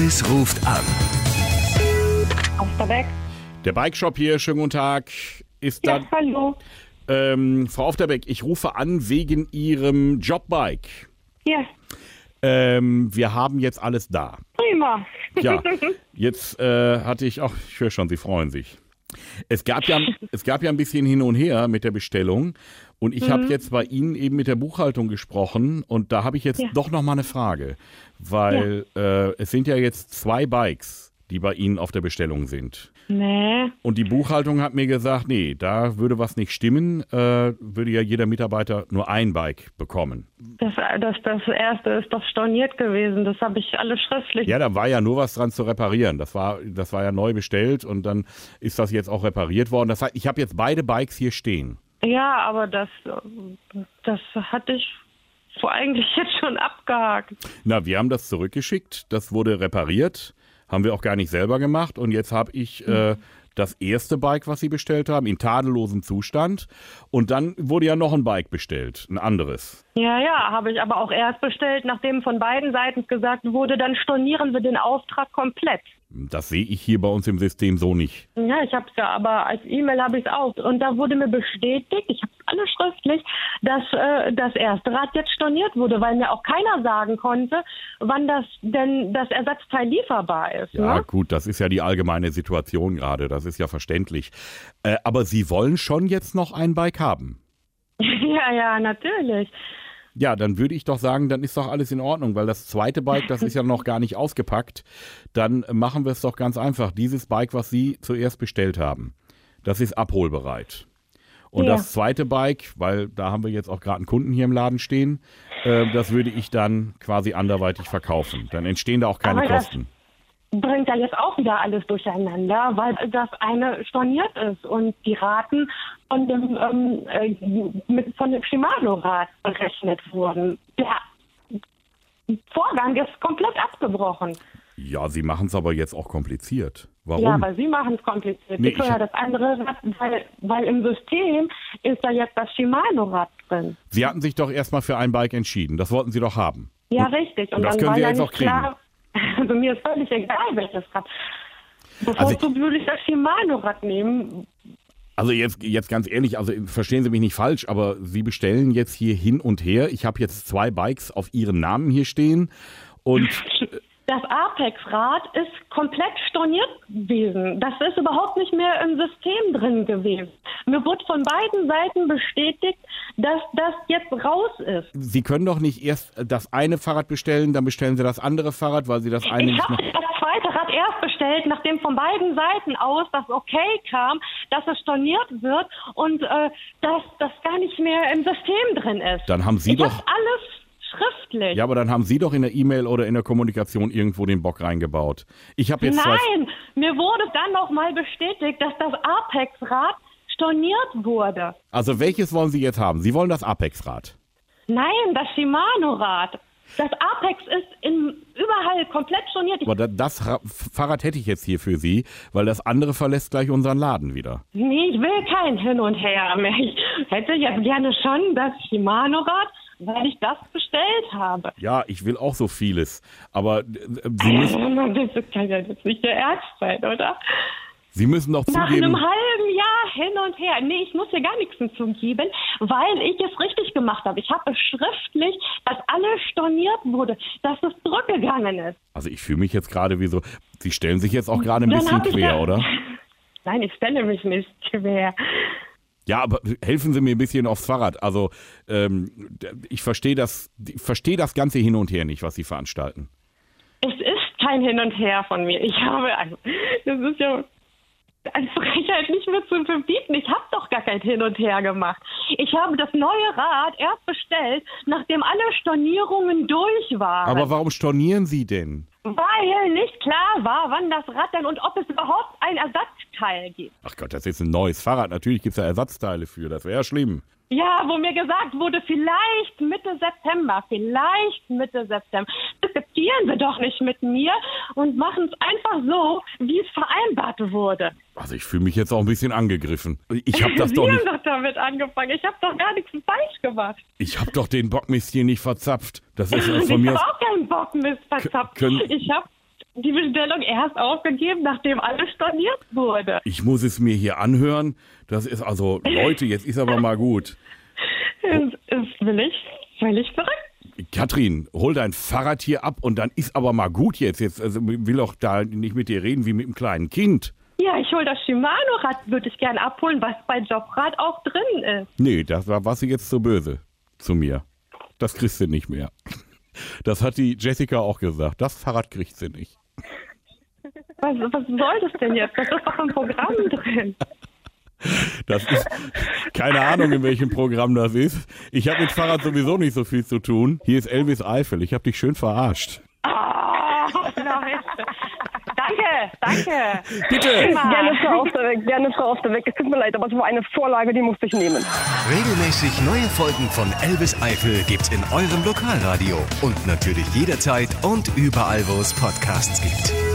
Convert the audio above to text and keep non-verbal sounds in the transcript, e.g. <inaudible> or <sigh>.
Elvis ruft an. Auf der Weg. Der Bikeshop hier, schönen guten Tag. Ist Ja, da, hallo. ähm, Frau Aufterbeck, ich rufe an wegen Ihrem Jobbike. Ja, Ähm, wir haben jetzt alles da. prima. Ja, <laughs> jetzt äh, hatte ich auch, ich höre schon, Sie freuen sich. Es gab ja, <laughs> es gab ja ein bisschen hin und her mit der Bestellung. Und ich habe jetzt bei Ihnen eben mit der Buchhaltung gesprochen. Und da habe ich jetzt Ja. doch noch mal eine Frage, weil äh, es sind ja jetzt zwei Bikes, die bei Ihnen auf der Bestellung sind. Nee. Und die Buchhaltung hat mir gesagt, nee, da würde was nicht stimmen, äh, würde ja jeder Mitarbeiter nur ein Bike bekommen. Das, das, das erste ist doch storniert gewesen. Das habe ich alles schriftlich. Ja, da war ja nur was dran zu reparieren. Das war, das war ja neu bestellt und dann ist das jetzt auch repariert worden. Das heißt, ich habe jetzt beide Bikes hier stehen. Ja, aber das, das hatte ich eigentlich <laughs> jetzt schon abgehakt. Na, wir haben das zurückgeschickt, das wurde repariert, haben wir auch gar nicht selber gemacht und jetzt habe ich äh, das erste Bike, was Sie bestellt haben, in tadellosem Zustand und dann wurde ja noch ein Bike bestellt, ein anderes. Ja, ja, habe ich aber auch erst bestellt, nachdem von beiden Seiten gesagt wurde, dann stornieren wir den Auftrag komplett. Das sehe ich hier bei uns im System so nicht. Ja, ich habe es ja, aber als E-Mail habe ich es auch. Und da wurde mir bestätigt, ich habe es alles schriftlich, dass äh, das erste Rad jetzt storniert wurde, weil mir auch keiner sagen konnte, wann das denn das Ersatzteil lieferbar ist. Ja, Ne? gut, das ist ja die allgemeine Situation gerade, das ist ja verständlich. Äh, aber Sie wollen schon jetzt noch ein Bike haben. <laughs> ja, ja, natürlich. Ja, dann würde ich doch sagen, dann ist doch alles in Ordnung, weil das zweite Bike, das ist ja noch gar nicht ausgepackt. Dann machen wir es doch ganz einfach. Dieses Bike, was Sie zuerst bestellt haben, das ist abholbereit. Und Ja. das zweite Bike, weil da haben wir jetzt auch gerade einen Kunden hier im Laden stehen, äh, das würde ich dann quasi anderweitig verkaufen. Dann entstehen da auch keine Aber das- Kosten. Bringt ja jetzt auch wieder alles durcheinander, weil das eine storniert ist und die Raten von dem ähm, äh, mit, von dem Shimano-Rad berechnet wurden. Der Vorgang ist komplett abgebrochen. Ja, Sie machen es aber jetzt auch kompliziert. Warum? Ja, aber Sie machen es kompliziert. Nee, ich ja das andere Rad, weil, weil im System ist da jetzt das Shimano-Rad drin. Sie hatten sich doch erstmal für ein Bike entschieden. Das wollten Sie doch haben. Ja, richtig. und das dann können war Sie ja jetzt auch kriegen. klar. <laughs> Also mir ist völlig egal, welches Rad. Also Bevorzugt würde ich das Shimano-Rad nehmen. Also jetzt, jetzt ganz ehrlich, also verstehen Sie mich nicht falsch, aber Sie bestellen jetzt hier hin und her. Ich habe jetzt zwei Bikes auf Ihren Namen hier stehen und <laughs> Das Apex-Rad ist komplett storniert gewesen. Das ist überhaupt nicht mehr im System drin gewesen. Mir wurde von beiden Seiten bestätigt, dass das jetzt raus ist. Sie können doch nicht erst das eine Fahrrad bestellen, dann bestellen Sie das andere Fahrrad, weil Sie das eine Ich nicht das zweite Rad erst bestellt, nachdem von beiden Seiten aus das Okay kam, dass es storniert wird und äh, dass das gar nicht mehr im System drin ist. Dann haben Sie ich doch... alles schriftlich. Ja, aber dann haben Sie doch in der E-Mail oder in der Kommunikation irgendwo den Bock reingebaut. Ich habe jetzt. Nein, mir wurde dann noch mal bestätigt, dass das Apex-Rad storniert wurde. Also welches wollen Sie jetzt haben? Sie wollen das Apex-Rad. Nein, das Shimano-Rad. Das Apex ist in, überall komplett storniert. Aber da- das Ra Fahrrad hätte ich jetzt hier für Sie, weil das andere verlässt gleich unseren Laden wieder. nee, ich will kein Hin und Her mehr. Ich hätte jetzt gerne schon das Shimano-Rad, weil ich das bestellt habe. Ja, ich will auch so vieles. Aber äh, Sie müssen, <laughs> Das kann ja jetzt nicht der Ernst sein, oder? Sie müssen doch Nach zugeben... einem halben Jahr hin und her. Nee, ich muss hier gar nichts hinzugeben, weil ich es richtig gemacht habe. Ich habe schriftlich, dass alles storniert wurde, dass es zurückgegangen ist. Also ich fühle mich jetzt gerade wie so... Sie stellen sich jetzt auch gerade ein Dann bisschen quer, oder? <laughs> Nein, ich stelle mich nicht quer. Ja, aber helfen Sie mir ein bisschen aufs Fahrrad. Also ähm, ich verstehe das, verstehe das ganze hin und her nicht, was Sie veranstalten. Es ist kein Hin und Her von mir. Ich habe, also, das ist ja als Frechheit nicht mehr zu verbieten. Ich habe doch gar kein Hin und Her gemacht. Ich habe das neue Rad erst bestellt, nachdem alle Stornierungen durch waren. Aber warum stornieren Sie denn? Weil nicht klar war, wann das Rad denn und ob es überhaupt ein Ersatzteil gibt. Ach Gott, das ist ein neues Fahrrad. Natürlich gibt es da Ersatzteile für. Das wäre ja schlimm. Ja, wo mir gesagt wurde, vielleicht Mitte September, vielleicht Mitte September. Diskutieren wir doch nicht mit mir und machen es einfach so, wie es vereinbart wurde. Also ich fühle mich jetzt auch ein bisschen angegriffen. Ich habe das <laughs> Sie doch haben nicht. doch damit angefangen. Ich habe doch gar nichts falsch gemacht. Ich habe doch den Bockmist hier nicht verzapft. Das ist <laughs> von mir aus. Auch keinen Bock Mist verzapft. können- Ich habe die Bestellung erst aufgegeben, nachdem alles storniert wurde. Ich muss es mir hier anhören. Das ist also, Leute, jetzt ist aber mal gut. Das ist völlig, völlig verrückt. Katrin, hol dein Fahrrad hier ab und dann ist aber mal gut jetzt. Jetzt also, will auch da nicht mit dir reden wie mit einem kleinen Kind. Ja, ich hole das Shimano-Rad, würde ich gern abholen, was bei Jobrad auch drin ist. Nee, das war, sie jetzt so böse zu mir. Das kriegst du nicht mehr. Das hat die Jessica auch gesagt. Das Fahrrad kriegt sie nicht. Was, was soll das denn jetzt? Das ist doch im Programm drin. Das ist keine Ahnung, in welchem Programm das ist. Ich habe mit Fahrrad sowieso nicht so viel zu tun. Hier ist Elvis Eifel. Ich habe dich schön verarscht. <laughs> Oh, nein. Danke, danke. Bitte. Gerne Frau auf der Weg, gerne Frau auf der Weg. Es tut mir leid, aber es war eine Vorlage, die musste ich nehmen. Regelmäßig neue Folgen von Elvis Eifel gibt's in eurem Lokalradio und natürlich jederzeit und überall, wo es Podcasts gibt.